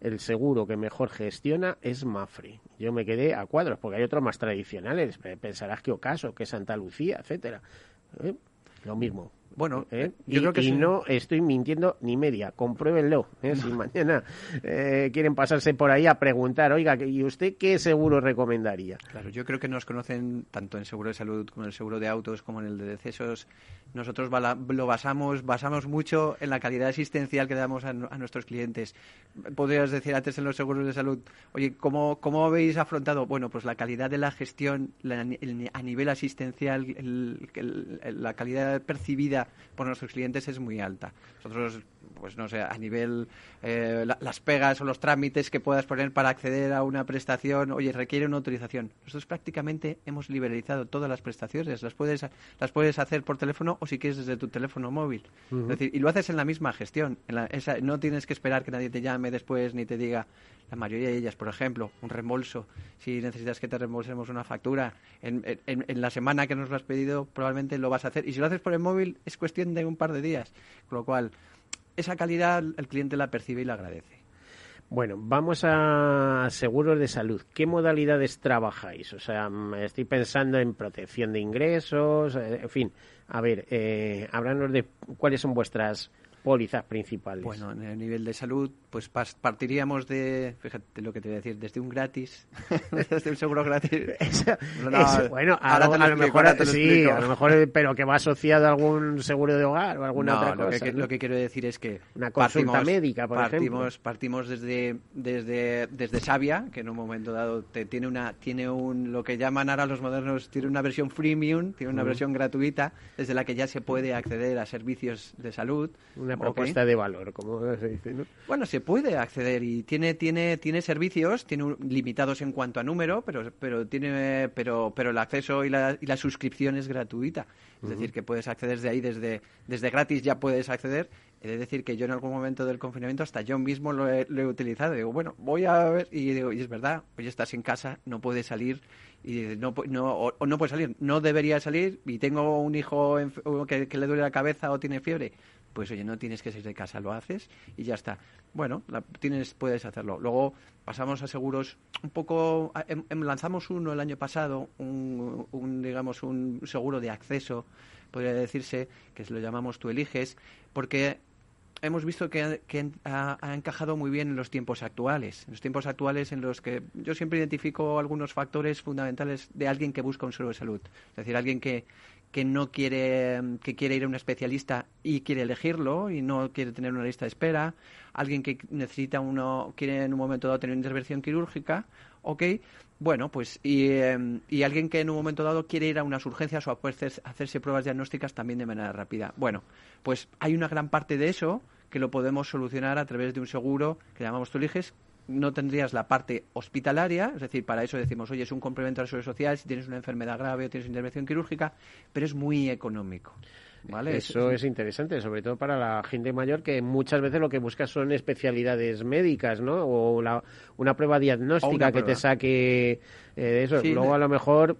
el seguro que mejor gestiona es Mafre. Yo me quedé a cuadros, porque hay otros más tradicionales. Pensarás que Ocaso, que Santa Lucía, etcétera. ¿Eh? Lo mismo. Bueno, ¿Eh? yo y, creo que y no estoy mintiendo ni media. Compruébenlo. ¿eh? Si mañana eh, quieren pasarse por ahí a preguntar, oiga, ¿y usted qué seguro recomendaría? Claro, yo creo que nos conocen tanto en seguro de salud como en el seguro de autos como en el de decesos. Nosotros lo basamos, basamos mucho en la calidad asistencial que damos a, nuestros clientes. Podrías decir antes en los seguros de salud, oye, ¿cómo, cómo habéis afrontado? Bueno, pues la calidad de la gestión a nivel asistencial, la calidad percibida por nuestros clientes es muy alta. Nosotros, pues no sé, a nivel eh, las pegas o los trámites que puedas poner para acceder a una prestación, oye, requiere una autorización. Nosotros prácticamente hemos liberalizado todas las prestaciones, las puedes, las puedes hacer por teléfono o si quieres desde tu teléfono móvil. Es decir, y lo haces en la misma gestión. no tienes que esperar que nadie te llame después ni te diga, la mayoría de ellas, por ejemplo, un reembolso, si necesitas que te reembolsemos una factura, en, en, la semana que nos lo has pedido probablemente lo vas a hacer. Y si lo haces por el móvil es cuestión de un par de días. Con lo cual, esa calidad el cliente la percibe y la agradece. Bueno, vamos a seguros de salud. ¿Qué modalidades trabajáis? O sea, estoy pensando en protección de ingresos, eh, en fin. A ver, eh, háblanos de cuáles son vuestras pólizas principales. Bueno, en el nivel de salud, pues partiríamos de, fíjate lo que te voy a decir, desde un gratis, desde un seguro gratis. bueno, a, lo, mejor, sí, a lo mejor, pero que va asociado a algún seguro de hogar o alguna otra lo cosa. Que, Lo que quiero decir es que una consulta médica, por partimos, ejemplo. Partimos desde desde desde Sabia, que en un momento dado te, tiene una tiene un lo que llaman ahora los modernos tiene una versión freemium, tiene una versión gratuita desde la que ya se puede acceder a servicios de salud. Una una propuesta de valor, como se dice, ¿no? Bueno, se puede acceder y tiene tiene tiene servicios, tiene limitados en cuanto a número, pero pero tiene pero pero el acceso y la, y la suscripción es gratuita. Es decir, que puedes acceder desde ahí desde desde gratis ya puedes acceder. He de decir que yo en algún momento del confinamiento hasta yo mismo lo he, lo he utilizado. Digo, bueno, voy a ver y digo, y es verdad, pues estás en casa, no puedes salir y no, no o, no puedes salir, no debería salir y tengo un hijo que, que, le duele la cabeza o tiene fiebre, pues oye, no tienes que salir de casa, lo haces y ya está. Bueno, la, tienes, puedes hacerlo. Luego pasamos a seguros un poco, em, em, lanzamos uno el año pasado, un, un, digamos un seguro de acceso, podría decirse, que lo llamamos tú eliges, porque hemos visto que, ha, ha, encajado muy bien en los tiempos actuales. En los tiempos actuales en los que yo siempre identifico algunos factores fundamentales de alguien que busca un seguro de salud. Es decir, alguien que, que no quiere, que quiere ir a un especialista y quiere elegirlo y no quiere tener una lista de espera. Alguien que necesita uno, quiere en un momento dado tener una intervención quirúrgica. Ok, bueno, pues y, eh, y, alguien que en un momento dado quiere ir a unas urgencias o a hacerse, hacerse pruebas diagnósticas también de manera rápida. Bueno, pues hay una gran parte de eso que lo podemos solucionar a través de un seguro que llamamos Tú eliges. No tendrías la parte hospitalaria, es decir, para eso decimos, oye, es un complemento a la seguridad social si tienes una enfermedad grave o tienes intervención quirúrgica, pero es muy económico. ¿Vale? Eso es, es, interesante, sobre todo para la gente mayor que muchas veces lo que busca son especialidades médicas, ¿no? O la, una prueba diagnóstica una prueba. que te saque eh, de eso. Sí, Luego a lo mejor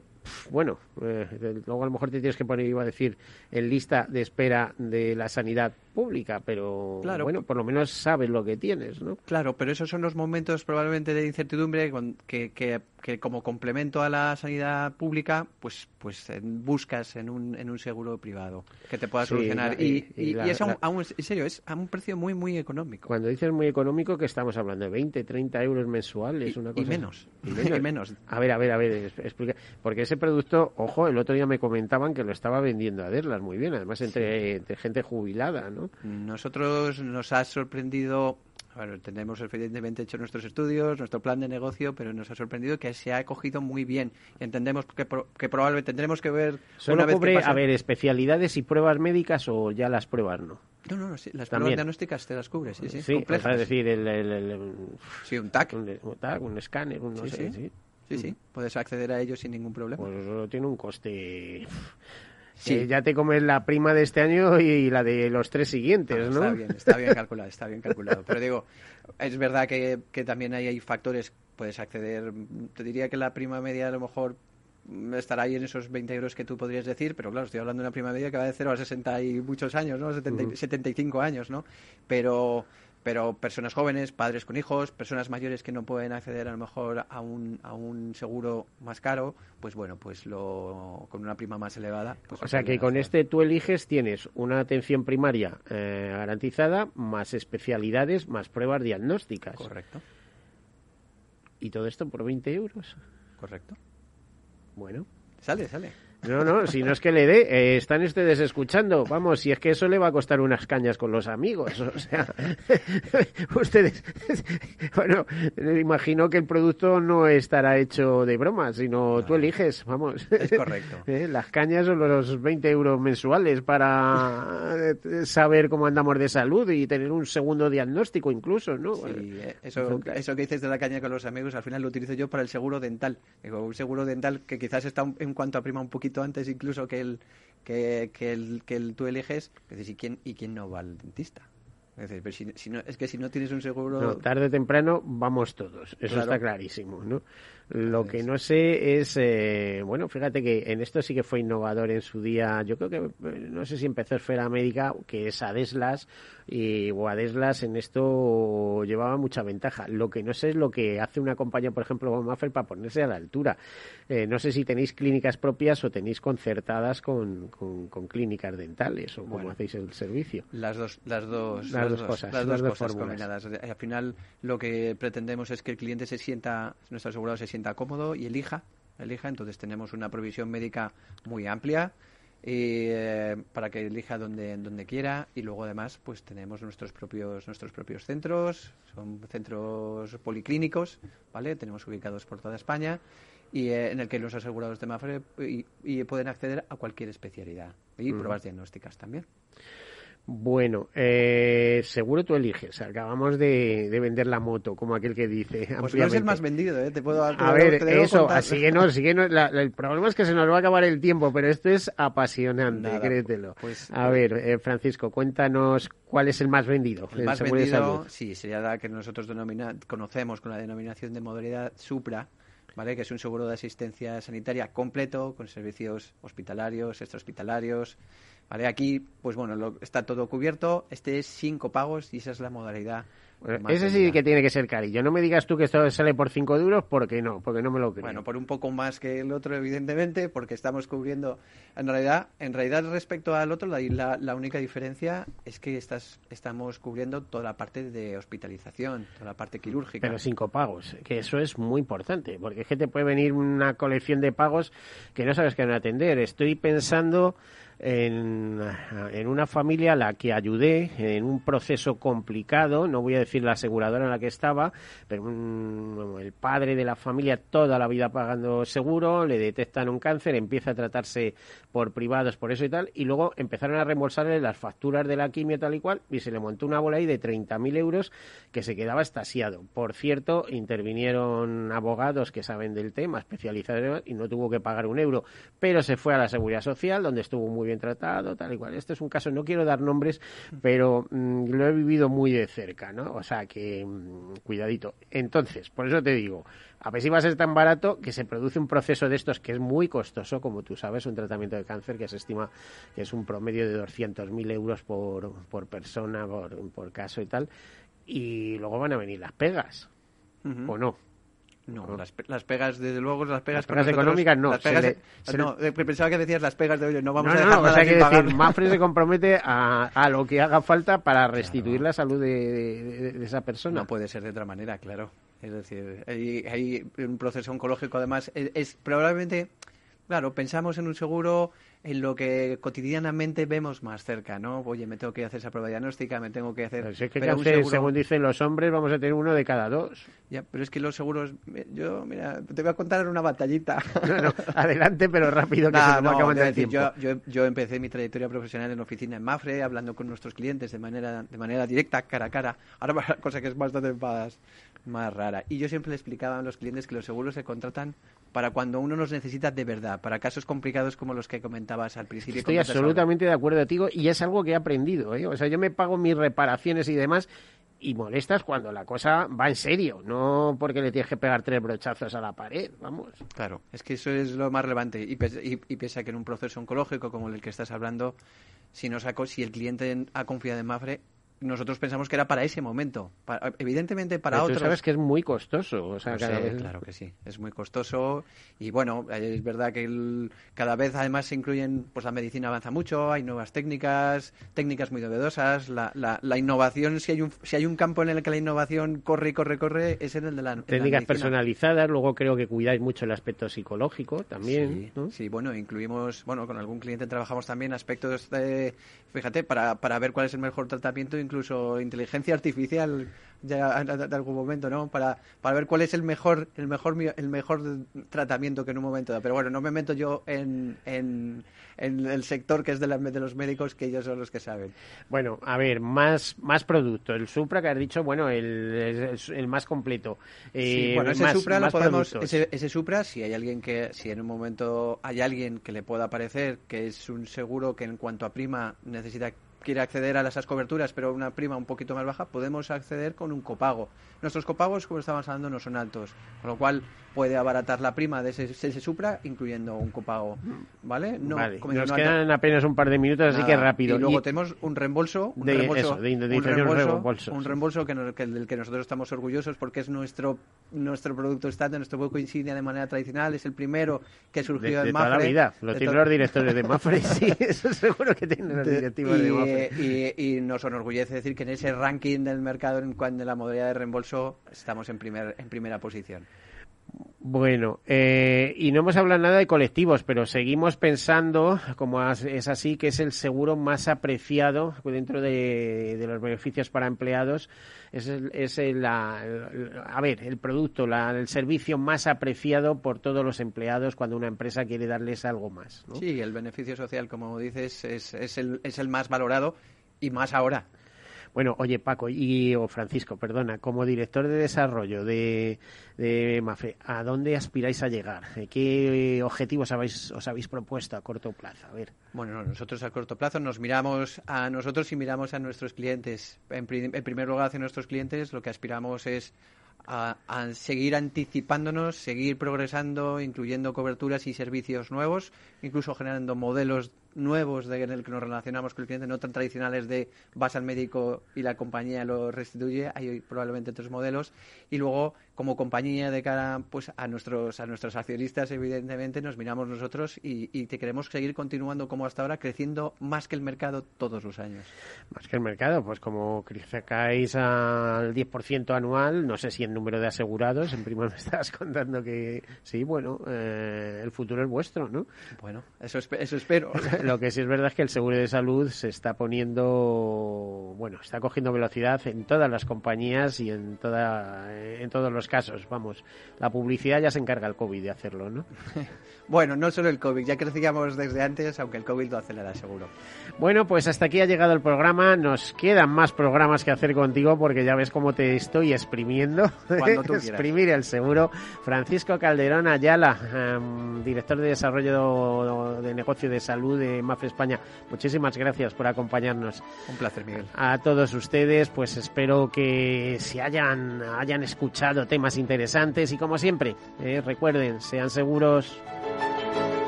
bueno, eh, luego a lo mejor te tienes que poner, iba a decir, en lista de espera de la sanidad pública, pero claro, bueno, por lo menos sabes lo que tienes, ¿no? Claro, pero esos son los momentos probablemente de incertidumbre que, que, que como complemento a la sanidad pública, pues pues buscas en un, en un seguro privado que te pueda Sí, solucionar. y, y- y y- y la- es a un, a un- en serio, es a un precio muy, muy económico. Cuando dices muy económico, que estamos hablando de 20, 30 euros mensuales, Y- una y cosa menos. Y menos. Y menos. A ver, a ver, a ver, explica. Porque ese producto, ojo, el otro día me comentaban que lo estaba vendiendo a Derlas muy bien, además entre, entre gente jubilada, ¿no? Nosotros nos ha sorprendido, bueno, tenemos evidentemente hecho nuestros estudios, nuestro plan de negocio, pero nos ha sorprendido que se ha acogido muy bien. Entendemos que, pro- que probablemente tendremos que ver Solo una vez cubre, que a ver, especialidades y pruebas médicas o ya las pruebas no. No, no, no, sí, las También. pruebas diagnósticas te las cubre, sí, sí, Sí, es decir, el, el- el- Sí, un TAC. Un, un TAC, un escáner, un no Sí, sé, sí. sí. Sí, sí, puedes acceder a ellos sin ningún problema. Pues eso tiene un coste. Sí. que ya te comes la prima de este año y la de los tres siguientes, ¿no? Está bien, está bien calculado, está bien calculado. Pero digo, es verdad que, que también hay, hay factores, puedes acceder, te diría que la prima media a lo mejor estará ahí en esos 20 euros que tú podrías decir, pero claro, estoy hablando de una prima media que va de 0 a 60 y muchos años, ¿no? 70 y- Ujú. 75 años, ¿no? Pero pero personas jóvenes, padres con hijos, personas mayores que no pueden acceder a lo mejor a un, a un seguro más caro, pues bueno, pues lo con una prima más elevada. pues O sea que con este tú eliges, tienes una atención primaria eh, garantizada, más especialidades, más pruebas diagnósticas. Correcto, Y todo esto por 20 euros. correcto. Bueno. Sale, sale. No, no, si no es que le dé, eh, están ustedes escuchando. Vamos, si es que eso le va a costar unas cañas con los amigos. O sea, ustedes. Bueno, imagino que el producto no estará hecho de broma, sino tú eliges, vamos. Es correcto. Eh, Las cañas son los 20 euros mensuales para eh, saber cómo andamos de salud y tener un segundo diagnóstico incluso, ¿no? Sí, eso, eso que dices de la caña con los amigos, al final lo utilizo yo para el seguro dental. Digo, un seguro dental que quizás está en cuanto a prima un poquito antes incluso que el que, que el que el tú eliges. Dices, ¿y quién, ¿y quién no va al dentista? Es, decir, pero si, si no, es que si no tienes un seguro... No, tarde o temprano vamos todos, eso Claro. está clarísimo, ¿no? Lo que no sé es, eh, bueno, fíjate que en esto sí que fue innovador en su día, yo creo que, eh, no sé si empezó Esfera Médica, que es Adeslas, y Adeslas en esto llevaba mucha ventaja. Lo que no sé es lo que hace una compañía, por ejemplo, como Maffer, para ponerse a la altura. Eh, no sé si tenéis clínicas propias o tenéis concertadas con, con, con clínicas dentales, o cómo Bueno. hacéis el servicio. Las dos, las dos, Las dos cosas, las las dos cosas combinadas. Al final, lo que pretendemos es que el cliente se sienta, nuestro asegurado se sienta cómodo y elija, elija. Entonces tenemos una provisión médica muy amplia y, eh, para que elija donde, donde quiera y luego además pues tenemos nuestros propios nuestros propios centros, son centros policlínicos, ¿vale? Tenemos ubicados por toda España y eh, en el que los asegurados de Mafre y, y pueden acceder a cualquier especialidad y pruebas diagnósticas también. Bueno, eh, seguro tú eliges. Acabamos de, vender la moto, como aquel que dice. Pues no es el más vendido, ¿eh? Te puedo A ver, eso, así que no, que no el problema es que se nos va a acabar el tiempo, pero esto es apasionante, créetelo. Pues, a ver, eh, Francisco, cuéntanos cuál es el más vendido. El más vendido, sí, sería la que nosotros denomina, conocemos con la denominación de modalidad Supra. ¿Vale? que es un seguro de asistencia sanitaria completo con servicios hospitalarios, extrahospitalarios, ¿Vale? Aquí, pues bueno, está todo cubierto. Este es cinco pagos y esa es la modalidad. ese sí que tiene que ser carillo. No me digas tú que esto sale por cinco duros porque no, porque no me lo creo. Bueno, por un poco más que el otro, evidentemente, porque estamos cubriendo. En realidad, en realidad respecto al otro, la, la, única diferencia es que estás, estamos cubriendo toda la parte de hospitalización, toda la parte quirúrgica. Pero cinco pagos, que eso es muy importante, porque es que te puede venir una colección de pagos que no sabes qué van a atender. Estoy pensando en, una familia a la que ayudé en un proceso complicado, no voy a decir la aseguradora en la que estaba, pero el padre de la familia toda la vida pagando seguro, le detectan un cáncer, empieza a tratarse por privados, por eso y tal, y luego empezaron a reembolsarle las facturas de la quimio tal y cual, y se le montó una bola ahí de 30.000 euros que se quedaba estasiado. Por cierto, intervinieron abogados que saben del tema, especializados, y no tuvo que pagar un euro, pero se fue a la Seguridad Social, donde estuvo muy bien tratado, tal y cual. Este es un caso, no quiero dar nombres, pero mm, lo he vivido muy de cerca, ¿no? O sea que, mm, cuidadito. Entonces, por eso te digo, a ver si va a ser tan barato que se produce un proceso de estos que es muy costoso, como tú sabes, un tratamiento de cáncer que se estima que es un promedio de 200.000 euros por, por persona, por, por caso y tal, y luego van a venir las pegas, ¿o no? No, las, las, pegas, desde luego, las pegas, económicas no. no, pensaba que decías las pegas de hoy, no vamos a dejar no, o sea, que decir, Mafre se compromete a, a, lo que haga falta para restituir la salud de, de, esa persona. No puede ser de otra manera, claro. Es decir, hay, hay un proceso oncológico, además, es probablemente, claro, pensamos en un seguro en lo que cotidianamente vemos más cerca, ¿no? Oye, me tengo que hacer esa prueba diagnóstica, me tengo que hacer... Pero es que, según dicen los hombres, vamos a tener uno de cada dos. Ya, pero es que los seguros... Yo, mira, te voy a contar una batallita. No, no, adelante, pero rápido, que se nos va a tiempo. Yo, yo, yo, empecé mi trayectoria profesional en oficina en Mafre, hablando con nuestros clientes de manera, de manera directa, cara a cara. Ahora, cosa que es bastante más, más rara. Y yo siempre le explicaba a los clientes que los seguros se contratan para cuando uno los necesita de verdad, para casos complicados como los que comentabas al principio. Estoy absolutamente de acuerdo contigo y es algo que he aprendido. ¿eh? O sea, yo me pago mis reparaciones y demás y molestas cuando la cosa va en serio, no porque le tienes que pegar tres brochazos a la pared, vamos. Claro, es que eso es lo más relevante y, y, piensa que en un proceso oncológico como el que estás hablando, si no saco, si el cliente ha confiado en Mafre, nosotros pensamos que era para ese momento. evidentemente para otros. Tú sabes que es muy costoso. O sea, Claro que sí, es muy costoso. Y bueno, es verdad que cada vez además se incluyen, pues la medicina avanza mucho, hay nuevas técnicas, técnicas muy novedosas. La, la, innovación, si hay, un, si hay un campo en el que la innovación corre y corre, corre, es en el de la. Técnicas personalizadas, luego creo que cuidáis mucho el aspecto psicológico también. Sí, sí, bueno, incluimos, bueno, con algún cliente trabajamos también aspectos de, fíjate, para, para ver cuál es el mejor tratamiento incluso inteligencia artificial ya en, algún momento, ¿no? Para, para ver cuál es el mejor, el mejor, el mejor tratamiento que en un momento da. Pero bueno, no me meto yo en, en, el sector que es de, de los médicos, que ellos son los que saben. Bueno, a ver, más, más producto. El Supra que has dicho, bueno, el, el más completo. Eh, bueno, ese Supra lo podemos, ese, ese Supra, si hay alguien que, si en un momento hay alguien que le pueda parecer que es un seguro que en cuanto a prima necesita quiere acceder a esas coberturas, pero una prima un poquito más baja, podemos acceder con un copago. Nuestros copagos, como estábamos hablando, no son altos, con lo cual puede abaratar la prima de ese, Supra, incluyendo un copago. ¿Vale? No, Nos quedan apenas un par de minutos, así que rápido. Y luego tenemos un reembolso, un reembolso, un reembolso, que, del que nosotros estamos orgullosos porque es nuestro nuestro producto estándar, nuestro buco insignia de manera tradicional, es el primero que surgió de, en Mafre. Toda la vida, lo tienen los directores de Mafre, sí, eso seguro que tienen los directivos de, Mafre. Y, nos enorgullece decir que en ese ranking del mercado en cuanto a la modalidad de reembolso estamos en, primer, en primera posición. Bueno, eh, y no hemos hablado nada de colectivos, pero seguimos pensando, como es así, que es el seguro más apreciado dentro de, los beneficios para empleados. Es, el, es el, a ver, el producto, el servicio más apreciado por todos los empleados cuando una empresa quiere darles algo más. Sí, el beneficio social, como dices, es, es, el, es el más valorado Y más ahora. Bueno, oye Paco y o Francisco, perdona, como director de desarrollo de, de Mafre, ¿a dónde aspiráis a llegar? ¿Qué objetivos habéis, os habéis propuesto a corto plazo? A ver. Bueno, nosotros a corto plazo nos miramos a nosotros y miramos a nuestros clientes. En, en primer lugar, hacia nuestros clientes, lo que aspiramos es a, seguir anticipándonos, seguir progresando, incluyendo coberturas y servicios nuevos, incluso generando modelos nuevos de, en el que nos relacionamos con el cliente, no tan tradicionales de vas al médico y la compañía lo restituye, hay probablemente otros modelos. Y luego, como compañía de cara pues, a, nuestros, a nuestros accionistas, evidentemente, nos miramos nosotros y, y te queremos seguir continuando como hasta ahora, creciendo más que el mercado todos los años. Más que el mercado, pues como sacáis al 10% anual, no sé si en número de asegurados, en primo me estabas contando que sí, bueno, eh, el futuro es vuestro, ¿no? Bueno, eso, eso espero. Lo que sí es verdad es que el seguro de salud se está poniendo, bueno, está cogiendo velocidad en todas las compañías y en toda, en todos los casos. Vamos, la publicidad ya se encarga el COVID de hacerlo, ¿no? bueno, no solo el COVID, ya crecíamos desde antes, aunque el COVID lo acelera seguro. Bueno, pues hasta aquí ha llegado el programa. Nos quedan más programas que hacer contigo porque ya ves cómo te estoy exprimiendo. Cuando tú Exprimir el seguro. Francisco Calderón Ayala, um, director de desarrollo de negocio de salud de Mafre España. Muchísimas gracias por acompañarnos. Un placer, Miguel. A todos ustedes, pues espero que se hayan, hayan escuchado temas interesantes y como siempre, eh, recuerden, sean seguros.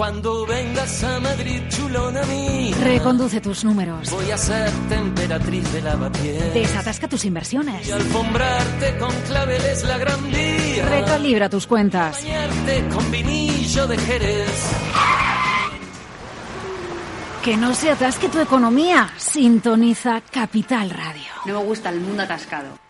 Cuando vengas a Madrid, chulona mía. Reconduce tus números. Voy a ser temperatriz de lavapiés. Desatasca tus inversiones. Y alfombrarte con claveles la gran vía. Recalibra tus cuentas. Bañarte con vinillo de Jerez. Que no se atasque tu economía. Sintoniza Capital Radio. No me gusta el mundo atascado.